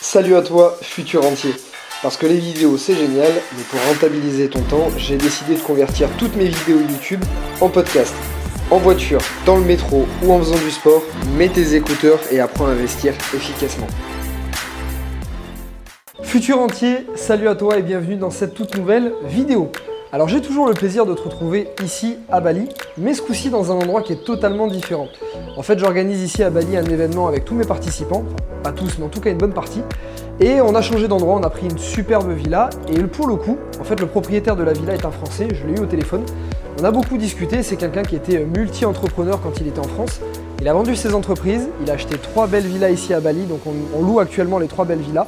Salut à toi, futur entier. Parce que les vidéos c'est génial, mais pour rentabiliser ton temps, j'ai décidé de convertir toutes mes vidéos YouTube en podcast. En voiture, dans le métro ou en faisant du sport, mets tes écouteurs et apprends à investir efficacement. Futur entier, salut à toi et bienvenue dans cette toute nouvelle vidéo. Alors j'ai toujours le plaisir de te retrouver ici à Bali, mais ce coup-ci dans un endroit qui est totalement différent. En fait j'organise ici à Bali un événement avec tous mes participants, pas tous mais en tout cas une bonne partie, et on a changé d'endroit, on a pris une superbe villa, et pour le coup, en fait le propriétaire de la villa est un Français, je l'ai eu au téléphone, on a beaucoup discuté, c'est quelqu'un qui était multi-entrepreneur quand il était en France, il a vendu ses entreprises, il a acheté trois belles villas ici à Bali, donc on, on loue actuellement les trois belles villas,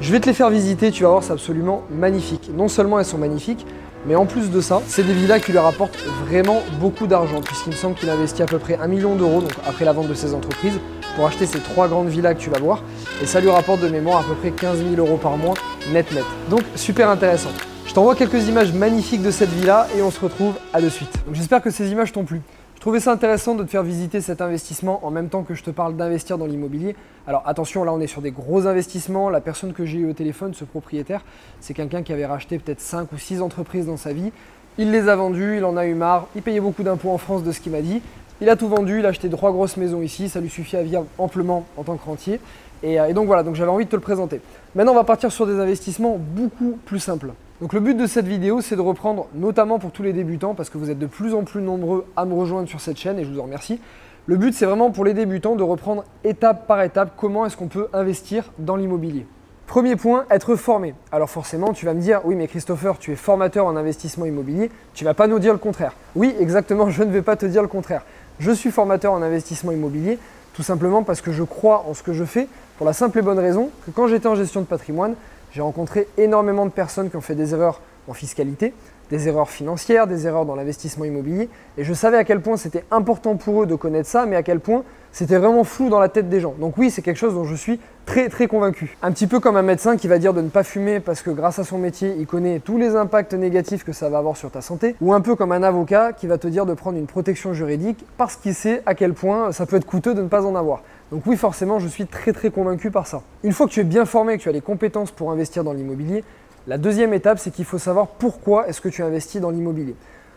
je vais te les faire visiter, tu vas voir, c'est absolument magnifique. Non seulement elles sont magnifiques, mais en plus de ça, c'est des villas qui lui rapportent vraiment beaucoup d'argent, puisqu'il me semble qu'il investit à peu près un million d'euros, donc après la vente de ses entreprises, pour acheter ces trois grandes villas que tu vas voir. Et ça lui rapporte de mémoire à peu près 15 000 euros par mois, net net. Donc super intéressant. Je t'envoie quelques images magnifiques de cette villa et on se retrouve à de suite. J'espère que ces images t'ont plu. Trouvais ça intéressant de te faire visiter cet investissement en même temps que je te parle d'investir dans l'immobilier. Alors attention, là on est sur des gros investissements. La personne que j'ai eu au téléphone, ce propriétaire, c'est quelqu'un qui avait racheté peut-être 5 ou 6 entreprises dans sa vie. Il les a vendues, il en a eu marre, il payait beaucoup d'impôts en France de ce qu'il m'a dit. Il a tout vendu, il a acheté trois grosses maisons ici, ça lui suffit à vivre amplement en tant que rentier. Et, euh, donc voilà, donc j'avais envie de te le présenter. Maintenant on va partir sur des investissements beaucoup plus simples. Donc le but de cette vidéo, c'est de reprendre, notamment pour tous les débutants, parce que vous êtes de plus en plus nombreux à me rejoindre sur cette chaîne et je vous en remercie. Le but, c'est vraiment pour les débutants de reprendre étape par étape comment est-ce qu'on peut investir dans l'immobilier. Premier point, être formé. Alors forcément, tu vas me dire, oui mais Christopher, tu es formateur en investissement immobilier, tu vas pas nous dire le contraire. Oui, exactement, je ne vais pas te dire le contraire. Je suis formateur en investissement immobilier, tout simplement parce que je crois en ce que je fais, pour la simple et bonne raison que quand j'étais en gestion de patrimoine, j'ai rencontré énormément de personnes qui ont fait des erreurs en fiscalité, des erreurs financières, des erreurs dans l'investissement immobilier. Et je savais à quel point c'était important pour eux de connaître ça, mais à quel point c'était vraiment flou dans la tête des gens. Donc oui, c'est quelque chose dont je suis très très convaincu. Un petit peu comme un médecin qui va dire de ne pas fumer parce que grâce à son métier, il connaît tous les impacts négatifs que ça va avoir sur ta santé. Ou un peu comme un avocat qui va te dire de prendre une protection juridique parce qu'il sait à quel point ça peut être coûteux de ne pas en avoir. Donc oui, forcément, je suis très très convaincu par ça. Une fois que tu es bien formé, que tu as les compétences pour investir dans l'immobilier, la deuxième étape, c'est qu'il faut savoir pourquoi est-ce que tu investis dans l'immobilier.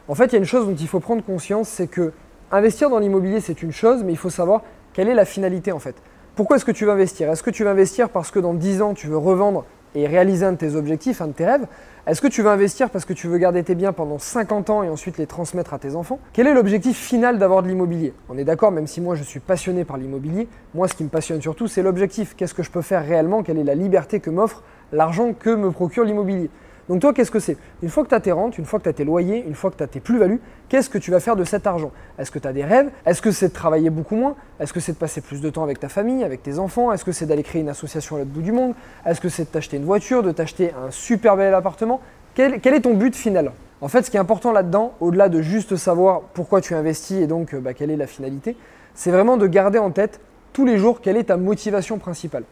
En fait, il y a une chose dont il faut prendre conscience, c'est que investir dans l'immobilier, c'est une chose, mais il faut savoir quelle est la finalité en fait. Pourquoi est-ce que tu vas investir? Est-ce que tu vas investir parce que dans 10 ans, tu veux revendre et réaliser un de tes objectifs, un de tes rêves? Est-ce que tu veux investir parce que tu veux garder tes biens pendant 50 ans et ensuite les transmettre à tes enfants? Quel est l'objectif final d'avoir de l'immobilier? On est d'accord, même si moi je suis passionné par l'immobilier, moi ce qui me passionne surtout c'est l'objectif. Qu'est-ce que je peux faire réellement? Quelle est la liberté que m'offre l'argent que me procure l'immobilier. Donc toi, qu'est-ce que c'est? Une fois que tu as tes rentes, une fois que tu as tes loyers, une fois que tu as tes plus-values, qu'est-ce que tu vas faire de cet argent? Est-ce que tu as des rêves? Est-ce que c'est de travailler beaucoup moins? Est-ce que c'est de passer plus de temps avec ta famille, avec tes enfants? Est-ce que c'est d'aller créer une association à l'autre bout du monde? Est-ce que c'est de t'acheter une voiture, de t'acheter un super bel appartement? Quel, est ton but final? En fait, ce qui est important là-dedans, au-delà de juste savoir pourquoi tu investis et donc bah, quelle est la finalité, c'est vraiment de garder en tête tous les jours quelle est ta motivation principale.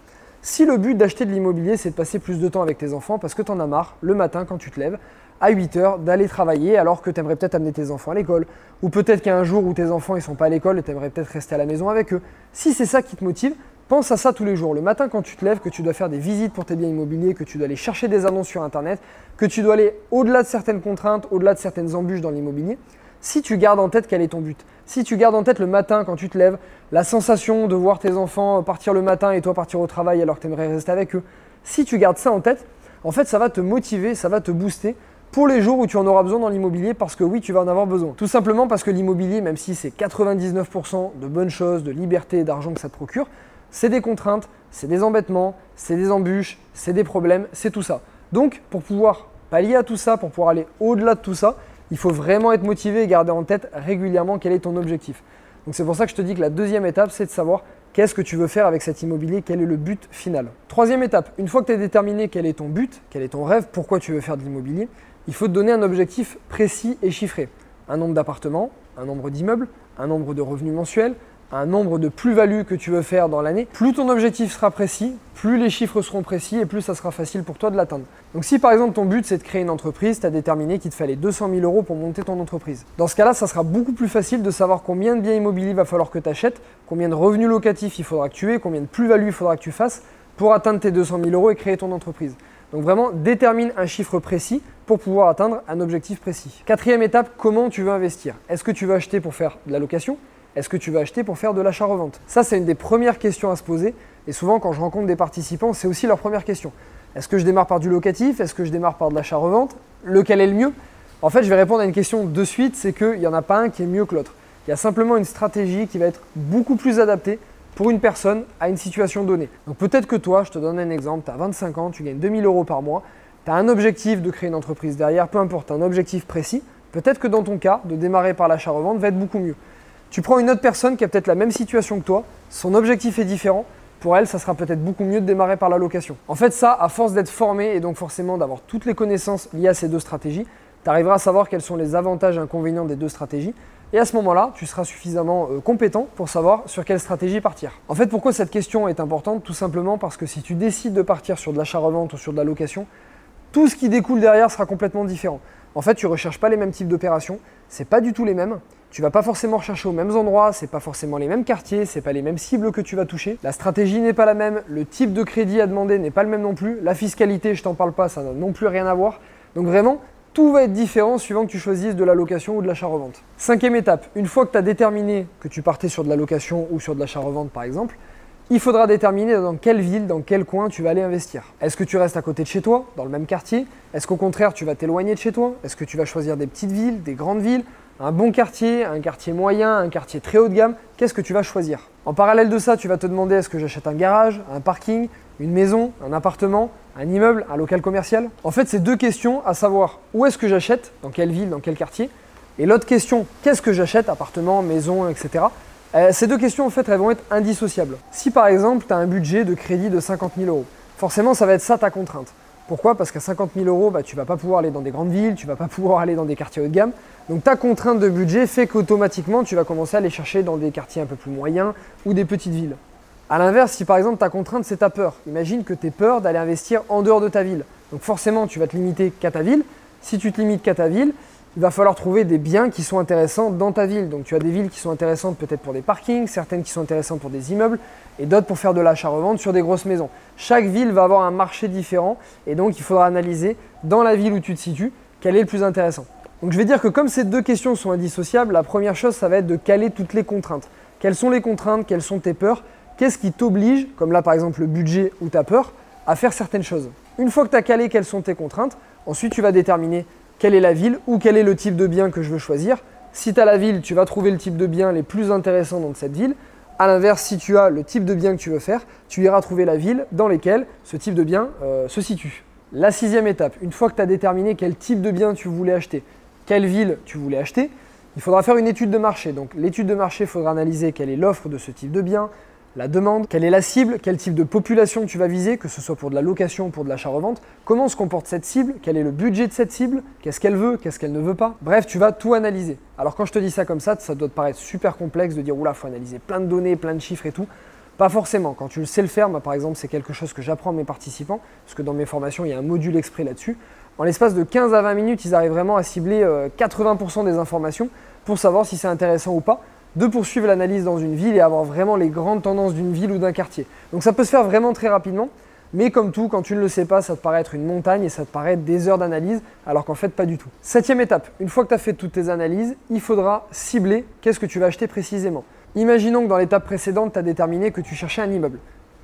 Si le but d'acheter de l'immobilier, c'est de passer plus de temps avec tes enfants parce que tu en as marre le matin quand tu te lèves à 8 heures d'aller travailler alors que tu aimerais peut-être amener tes enfants à l'école, ou peut-être qu'il y a un jour où tes enfants ne sont pas à l'école et tu aimerais peut-être rester à la maison avec eux. Si c'est ça qui te motive, pense à ça tous les jours. Le matin quand tu te lèves, que tu dois faire des visites pour tes biens immobiliers, que tu dois aller chercher des annonces sur Internet, que tu dois aller au-delà de certaines contraintes, au-delà de certaines embûches dans l'immobilier, si tu gardes en tête quel est ton but, si tu gardes en tête le matin quand tu te lèves, la sensation de voir tes enfants partir le matin et toi partir au travail alors que tu aimerais rester avec eux, si tu gardes ça en tête, en fait ça va te motiver, ça va te booster pour les jours où tu en auras besoin dans l'immobilier parce que oui, tu vas en avoir besoin. Tout simplement parce que l'immobilier, même si c'est 99% de bonnes choses, de liberté et d'argent que ça te procure, c'est des contraintes, c'est des embêtements, c'est des embûches, c'est des problèmes, c'est tout ça. Donc pour pouvoir pallier à tout ça, pour pouvoir aller au-delà de tout ça, il faut vraiment être motivé et garder en tête régulièrement quel est ton objectif. Donc c'est pour ça que je te dis que la deuxième étape, c'est de savoir qu'est-ce que tu veux faire avec cet immobilier, quel est le but final. Troisième étape, une fois que tu as déterminé quel est ton but, quel est ton rêve, pourquoi tu veux faire de l'immobilier, il faut te donner un objectif précis et chiffré. Un nombre d'appartements, un nombre d'immeubles, un nombre de revenus mensuels, un nombre de plus-values que tu veux faire dans l'année, plus ton objectif sera précis, plus les chiffres seront précis et plus ça sera facile pour toi de l'atteindre. Donc si par exemple ton but c'est de créer une entreprise, tu as déterminé qu'il te fallait 200 000 euros pour monter ton entreprise. Dans ce cas-là, ça sera beaucoup plus facile de savoir combien de biens immobiliers va falloir que tu achètes, combien de revenus locatifs il faudra que tu aies, combien de plus-values il faudra que tu fasses pour atteindre tes 200 000 euros et créer ton entreprise. Donc vraiment, détermine un chiffre précis pour pouvoir atteindre un objectif précis. Quatrième étape, comment tu veux investir? Est-ce que tu veux acheter pour faire de la location? Est-ce que tu veux acheter pour faire de l'achat-revente? Ça, c'est une des premières questions à se poser. Et souvent, quand je rencontre des participants, c'est aussi leur première question. Est-ce que je démarre par du locatif? Est-ce que je démarre par de l'achat-revente? Lequel est le mieux? En fait, je vais répondre à une question de suite, c'est qu'il n'y en a pas un qui est mieux que l'autre. Il y a simplement une stratégie qui va être beaucoup plus adaptée pour une personne à une situation donnée. Donc peut-être que toi, je te donne un exemple, tu as 25 ans, tu gagnes 2000 euros par mois, tu as un objectif de créer une entreprise derrière, peu importe, un objectif précis. Peut-être que dans ton cas, de démarrer par l'achat-revente va être beaucoup mieux. Tu prends une autre personne qui a peut-être la même situation que toi, son objectif est différent, pour elle, ça sera peut-être beaucoup mieux de démarrer par la location. En fait, ça, à force d'être formé et donc forcément d'avoir toutes les connaissances liées à ces deux stratégies, tu arriveras à savoir quels sont les avantages et inconvénients des deux stratégies. Et à ce moment-là, tu seras suffisamment euh, compétent pour savoir sur quelle stratégie partir. En fait, pourquoi cette question est importante? Tout simplement parce que si tu décides de partir sur de l'achat-revente ou sur de la location, tout ce qui découle derrière sera complètement différent. En fait, tu ne recherches pas les mêmes types d'opérations, c'est pas du tout les mêmes. Tu vas pas forcément rechercher aux mêmes endroits, c'est pas forcément les mêmes quartiers, c'est pas les mêmes cibles que tu vas toucher. La stratégie n'est pas la même, le type de crédit à demander n'est pas le même non plus, la fiscalité, je t'en parle pas, ça n'a non plus rien à voir. Donc vraiment, tout va être différent suivant que tu choisisses de la location ou de l'achat-revente. Cinquième étape, une fois que tu as déterminé que tu partais sur de la location ou sur de l'achat-revente par exemple, il faudra déterminer dans quelle ville, dans quel coin tu vas aller investir. Est-ce que tu restes à côté de chez toi, dans le même quartier? Est-ce qu'au contraire tu vas t'éloigner de chez toi? Est-ce que tu vas choisir des petites villes, des grandes villes? Un bon quartier, un quartier moyen, un quartier très haut de gamme, qu'est-ce que tu vas choisir? En parallèle de ça, tu vas te demander est-ce que j'achète un garage, un parking, une maison, un appartement, un immeuble, un local commercial? En fait, c'est deux questions à savoir. Où est-ce que j'achète, dans quelle ville, dans quel quartier, et l'autre question, qu'est-ce que j'achète, appartement, maison, etc. Euh, ces deux questions, en fait, elles vont être indissociables. Si par exemple, tu as un budget de crédit de 50 000 euros, forcément, ça va être ça ta contrainte. Pourquoi? Parce qu'à 50 000 euros, bah, tu ne vas pas pouvoir aller dans des grandes villes, tu ne vas pas pouvoir aller dans des quartiers haut de gamme. Donc ta contrainte de budget fait qu'automatiquement, tu vas commencer à aller chercher dans des quartiers un peu plus moyens ou des petites villes. A l'inverse, si par exemple ta contrainte c'est ta peur, imagine que tu es peur d'aller investir en dehors de ta ville. Donc forcément, tu vas te limiter qu'à ta ville. Si tu te limites qu'à ta ville, il va falloir trouver des biens qui sont intéressants dans ta ville. Donc tu as des villes qui sont intéressantes peut-être pour des parkings, certaines qui sont intéressantes pour des immeubles et d'autres pour faire de l'achat-revente sur des grosses maisons. Chaque ville va avoir un marché différent et donc il faudra analyser dans la ville où tu te situes quel est le plus intéressant. Donc je vais dire que comme ces deux questions sont indissociables, la première chose ça va être de caler toutes les contraintes. Quelles sont les contraintes? Quelles sont tes peurs? Qu'est-ce qui t'oblige, comme là par exemple le budget ou ta peur, à faire certaines choses? Une fois que tu as calé quelles sont tes contraintes, ensuite tu vas déterminer quelle est la ville ou quel est le type de bien que je veux choisir. Si tu as la ville, tu vas trouver le type de bien les plus intéressants dans cette ville. A l'inverse, si tu as le type de bien que tu veux faire, tu iras trouver la ville dans laquelle ce type de bien euh, se situe. La sixième étape, une fois que tu as déterminé quel type de bien tu voulais acheter, quelle ville tu voulais acheter, il faudra faire une étude de marché. Donc l'étude de marché, il faudra analyser quelle est l'offre de ce type de bien, la demande, quelle est la cible, quel type de population tu vas viser, que ce soit pour de la location ou pour de l'achat-revente, comment se comporte cette cible, quel est le budget de cette cible, qu'est-ce qu'elle veut, qu'est-ce qu'elle ne veut pas. Bref, tu vas tout analyser. Alors quand je te dis ça comme ça, ça doit te paraître super complexe de dire oula, faut analyser plein de données, plein de chiffres et tout. Pas forcément. Quand tu le sais le faire, moi par exemple, c'est quelque chose que j'apprends à mes participants, parce que dans mes formations, il y a un module exprès là-dessus. En l'espace de 15 à 20 minutes, ils arrivent vraiment à cibler 80% euh, des informations pour savoir si c'est intéressant ou pas de poursuivre l'analyse dans une ville et avoir vraiment les grandes tendances d'une ville ou d'un quartier. Donc ça peut se faire vraiment très rapidement, mais comme tout, quand tu ne le sais pas, ça te paraît être une montagne et ça te paraît des heures d'analyse, alors qu'en fait pas du tout. Septième étape, une fois que tu as fait toutes tes analyses, il faudra cibler qu'est-ce que tu vas acheter précisément. Imaginons que dans l'étape précédente, tu as déterminé que tu cherchais un immeuble.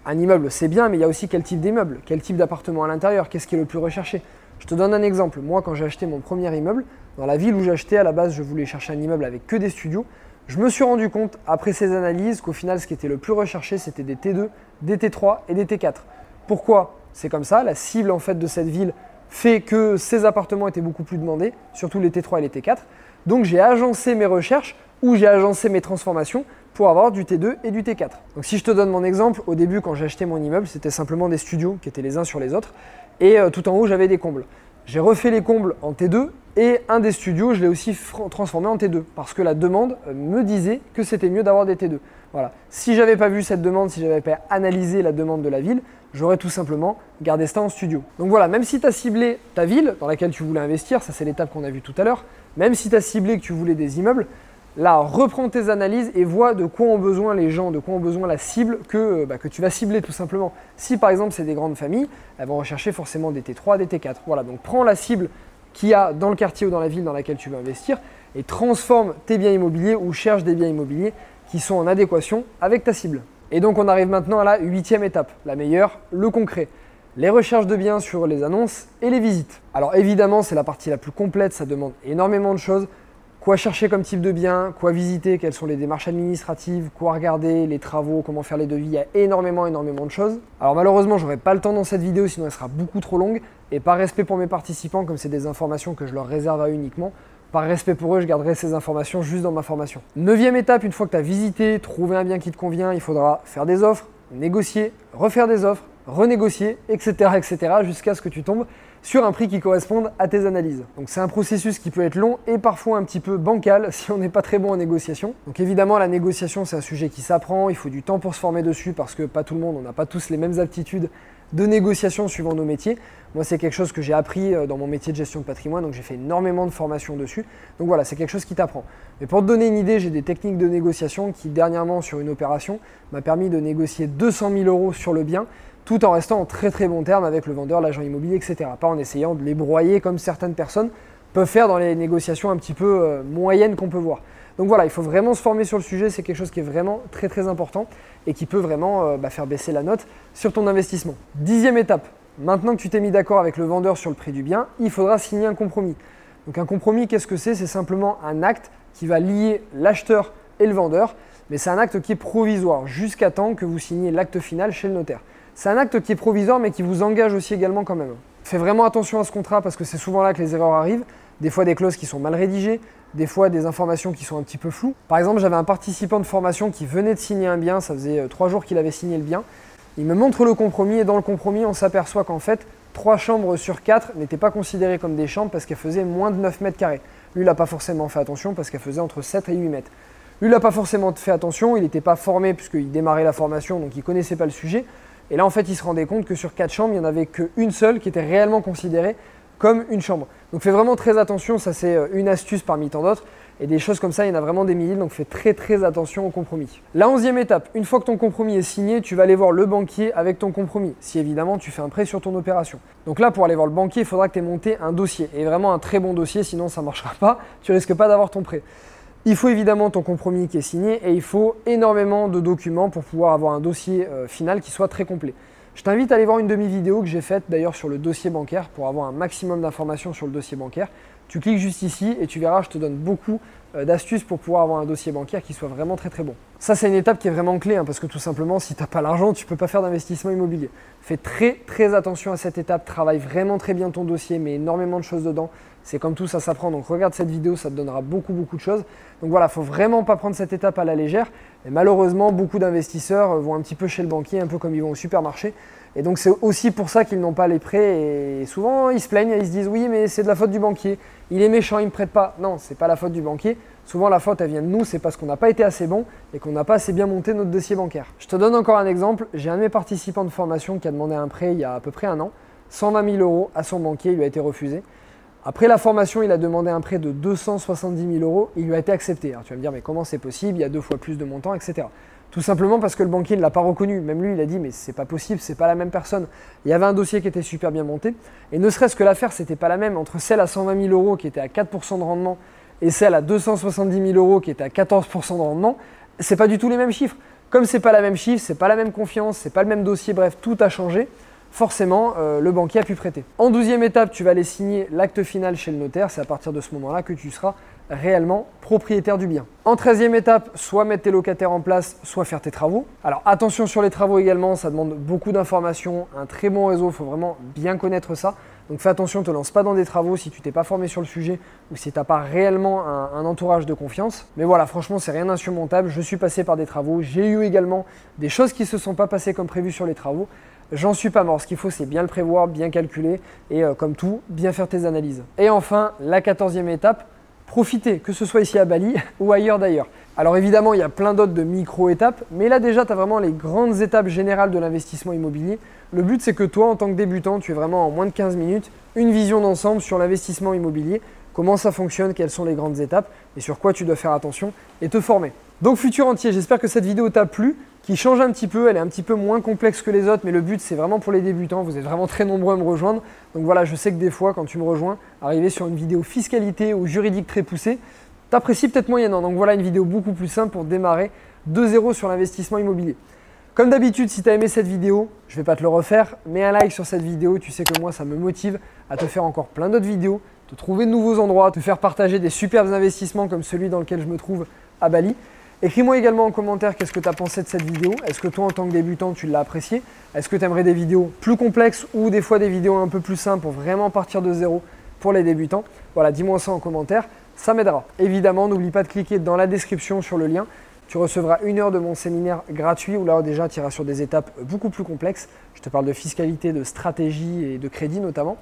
Un immeuble, c'est bien, mais il y a aussi quel type d'immeuble, quel type d'appartement à l'intérieur, qu'est-ce qui est le plus recherché. Je te donne un exemple. Moi, quand j'ai acheté mon premier immeuble, dans la ville où j'ai acheté, à la base, je voulais chercher un immeuble avec que des studios. Je me suis rendu compte, après ces analyses, qu'au final, ce qui était le plus recherché, c'était des T2, des T3 et des T4. Pourquoi C'est comme ça, la cible en fait de cette ville fait que ces appartements étaient beaucoup plus demandés, surtout les T3 et les T4. Donc j'ai agencé mes recherches ou j'ai agencé mes transformations pour avoir du T2 et du T4. Donc si je te donne mon exemple, au début quand j'ai acheté mon immeuble, c'était simplement des studios qui étaient les uns sur les autres et euh, tout en haut j'avais des combles. J'ai refait les combles en T2 et un des studios, je l'ai aussi transformé en T2 parce que la demande euh, me disait que c'était mieux d'avoir des T2. Voilà. Si j'avais pas vu cette demande, si j'avais pas analysé la demande de la ville, j'aurais tout simplement gardé ça en studio. Donc voilà, même si tu as ciblé ta ville dans laquelle tu voulais investir, ça c'est l'étape qu'on a vue tout à l'heure, même si tu as ciblé que tu voulais des immeubles, Là, reprends tes analyses et vois de quoi ont besoin les gens, de quoi ont besoin la cible que, bah, que tu vas cibler tout simplement. Si par exemple c'est des grandes familles, elles vont rechercher forcément des T3, des T4. Voilà, donc prends la cible qu'il y a dans le quartier ou dans la ville dans laquelle tu veux investir et transforme tes biens immobiliers ou cherche des biens immobiliers qui sont en adéquation avec ta cible. Et donc on arrive maintenant à la huitième étape, la meilleure, le concret. Les recherches de biens sur les annonces et les visites. Alors évidemment c'est la partie la plus complète, ça demande énormément de choses. Quoi chercher comme type de bien, quoi visiter, quelles sont les démarches administratives, quoi regarder, les travaux, comment faire les devis, il y a énormément, énormément de choses. Alors malheureusement, j'aurai pas le temps dans cette vidéo, sinon elle sera beaucoup trop longue. Et par respect pour mes participants, comme c'est des informations que je leur réserve à uniquement, par respect pour eux, je garderai ces informations juste dans ma formation. Neuvième étape, une fois que tu as visité, trouvé un bien qui te convient, il faudra faire des offres, négocier, refaire des offres, renégocier, etc. etc. jusqu'à ce que tu tombes sur un prix qui corresponde à tes analyses. Donc c'est un processus qui peut être long et parfois un petit peu bancal si on n'est pas très bon en négociation. Donc évidemment la négociation c'est un sujet qui s'apprend, il faut du temps pour se former dessus parce que pas tout le monde, on n'a pas tous les mêmes aptitudes de négociation suivant nos métiers. Moi, c'est quelque chose que j'ai appris euh, dans mon métier de gestion de patrimoine, donc j'ai fait énormément de formations dessus. Donc voilà, c'est quelque chose qui t'apprend. Mais pour te donner une idée, j'ai des techniques de négociation qui, dernièrement, sur une opération, m'a permis de négocier 200 000 euros sur le bien, tout en restant en très très bon terme avec le vendeur, l'agent immobilier, etc. Pas en essayant de les broyer comme certaines personnes peuvent faire dans les négociations un petit peu euh, moyennes qu'on peut voir. Donc voilà, il faut vraiment se former sur le sujet, c'est quelque chose qui est vraiment très très important et qui peut vraiment euh, bah, faire baisser la note sur ton investissement. Dixième étape, maintenant que tu t'es mis d'accord avec le vendeur sur le prix du bien, il faudra signer un compromis. Donc un compromis, qu'est-ce que c'est? C'est simplement un acte qui va lier l'acheteur et le vendeur, mais c'est un acte qui est provisoire jusqu'à temps que vous signiez l'acte final chez le notaire. C'est un acte qui est provisoire mais qui vous engage aussi également quand même. Fais vraiment attention à ce contrat parce que c'est souvent là que les erreurs arrivent. Des fois des clauses qui sont mal rédigées, des fois des informations qui sont un petit peu floues. Par exemple, j'avais un participant de formation qui venait de signer un bien, ça faisait euh, trois jours qu'il avait signé le bien. Il me montre le compromis et dans le compromis, on s'aperçoit qu'en fait, trois chambres sur quatre n'étaient pas considérées comme des chambres parce qu'elles faisaient moins de 9 mètres carrés. Lui, il n'a pas forcément fait attention parce qu'elles faisaient entre 7 et 8 mètres. Lui, il n'a pas forcément fait attention, il n'était pas formé puisqu'il démarrait la formation, donc il ne connaissait pas le sujet. Et là, en fait, il se rendait compte que sur quatre chambres, il n'y en avait qu'une seule qui était réellement considérée comme une chambre. Donc fais vraiment très attention, ça c'est euh, une astuce parmi tant d'autres. Et des choses comme ça, il y en a vraiment des milliers, donc fais très très attention au compromis. La onzième étape, une fois que ton compromis est signé, tu vas aller voir le banquier avec ton compromis, si évidemment tu fais un prêt sur ton opération. Donc là, pour aller voir le banquier, il faudra que tu aies monté un dossier, et vraiment un très bon dossier, sinon ça ne marchera pas, tu risques pas d'avoir ton prêt. Il faut évidemment ton compromis qui est signé, et il faut énormément de documents pour pouvoir avoir un dossier euh, final qui soit très complet. Je t'invite à aller voir une demi-vidéo que j'ai faite d'ailleurs sur le dossier bancaire pour avoir un maximum d'informations sur le dossier bancaire. Tu cliques juste ici et tu verras, je te donne beaucoup euh, d'astuces pour pouvoir avoir un dossier bancaire qui soit vraiment très très bon. Ça, c'est une étape qui est vraiment clé hein, parce que tout simplement, si tu n'as pas l'argent, tu ne peux pas faire d'investissement immobilier. Fais très très attention à cette étape, travaille vraiment très bien ton dossier, mets énormément de choses dedans. C'est comme tout, ça s'apprend. Donc regarde cette vidéo, ça te donnera beaucoup beaucoup de choses. Donc voilà, il faut vraiment pas prendre cette étape à la légère. Et malheureusement, beaucoup d'investisseurs vont un petit peu chez le banquier, un peu comme ils vont au supermarché. Et donc c'est aussi pour ça qu'ils n'ont pas les prêts. Et souvent ils se plaignent, ils se disent oui mais c'est de la faute du banquier. Il est méchant, il ne me prête pas. Non, c'est pas la faute du banquier. Souvent la faute elle vient de nous, c'est parce qu'on n'a pas été assez bon et qu'on n'a pas assez bien monté notre dossier bancaire. Je te donne encore un exemple. J'ai un de mes participants de formation qui a demandé un prêt il y a à peu près un an, 120 000 euros à son banquier, il lui a été refusé. Après la formation, il a demandé un prêt de 270 000 euros, il lui a été accepté. Alors tu vas me dire, mais comment c'est possible? Il y a deux fois plus de montant, etc. Tout simplement parce que le banquier ne l'a pas reconnu. Même lui, il a dit, mais c'est pas possible, c'est pas la même personne. Il y avait un dossier qui était super bien monté. Et ne serait-ce que l'affaire, c'était pas la même entre celle à 120 000 euros qui était à 4% de rendement et celle à 270 000 euros qui était à 14% de rendement. C'est pas du tout les mêmes chiffres. Comme c'est pas la même chiffre, c'est pas la même confiance, c'est pas le même dossier, bref, tout a changé forcément, euh, le banquier a pu prêter. En douzième étape, tu vas aller signer l'acte final chez le notaire. C'est à partir de ce moment-là que tu seras réellement propriétaire du bien. En treizième étape, soit mettre tes locataires en place, soit faire tes travaux. Alors attention sur les travaux également, ça demande beaucoup d'informations, un très bon réseau, il faut vraiment bien connaître ça. Donc fais attention, ne te lance pas dans des travaux si tu t'es pas formé sur le sujet ou si tu n'as pas réellement un, entourage de confiance. Mais voilà, franchement, c'est rien d'insurmontable. Je suis passé par des travaux. J'ai eu également des choses qui ne se sont pas passées comme prévu sur les travaux. J'en suis pas mort. Ce qu'il faut, c'est bien le prévoir, bien calculer et euh, comme tout, bien faire tes analyses. Et enfin, la quatorzième étape, profiter, que ce soit ici à Bali ou ailleurs d'ailleurs. Alors évidemment, il y a plein d'autres de micro-étapes, mais là déjà, tu as vraiment les grandes étapes générales de l'investissement immobilier. Le but, c'est que toi, en tant que débutant, tu aies vraiment en moins de 15 minutes une vision d'ensemble sur l'investissement immobilier, comment ça fonctionne, quelles sont les grandes étapes et sur quoi tu dois faire attention et te former. Donc futur entier, j'espère que cette vidéo t'a plu, qui change un petit peu, elle est un petit peu moins complexe que les autres, mais le but c'est vraiment pour les débutants, vous êtes vraiment très nombreux à me rejoindre. Donc voilà, je sais que des fois quand tu me rejoins, arriver sur une vidéo fiscalité ou juridique très poussée, t'apprécies peut-être moyennant. Donc voilà une vidéo beaucoup plus simple pour démarrer de zéro sur l'investissement immobilier. Comme d'habitude, si tu as aimé cette vidéo, je ne vais pas te le refaire, mets un like sur cette vidéo, tu sais que moi ça me motive à te faire encore plein d'autres vidéos, te trouver de nouveaux endroits, te faire partager des superbes investissements comme celui dans lequel je me trouve à Bali. Écris-moi également en commentaire qu'est-ce que tu as pensé de cette vidéo. Est-ce que toi, en tant que débutant, tu l'as apprécié Est-ce que tu aimerais des vidéos plus complexes ou des fois des vidéos un peu plus simples pour vraiment partir de zéro pour les débutants? Voilà, dis-moi ça en commentaire, ça m'aidera. Évidemment, n'oublie pas de cliquer dans la description sur le lien. Tu recevras une heure de mon séminaire gratuit où là déjà tu iras sur des étapes beaucoup plus complexes. Je te parle de fiscalité, de stratégie et de crédit notamment.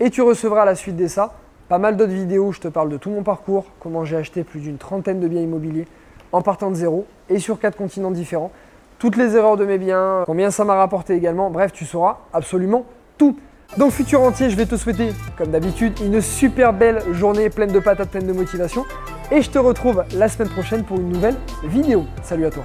Et tu recevras à la suite de ça pas mal d'autres vidéos où je te parle de tout mon parcours, comment j'ai acheté plus d'une trentaine de biens immobiliers en partant de zéro et sur quatre continents différents. Toutes les erreurs de mes biens, combien ça m'a rapporté également. Bref, tu sauras absolument tout. Donc futur entier, je vais te souhaiter, comme d'habitude, une super belle journée pleine de patates, pleine de motivation. Et je te retrouve la semaine prochaine pour une nouvelle vidéo. Salut à toi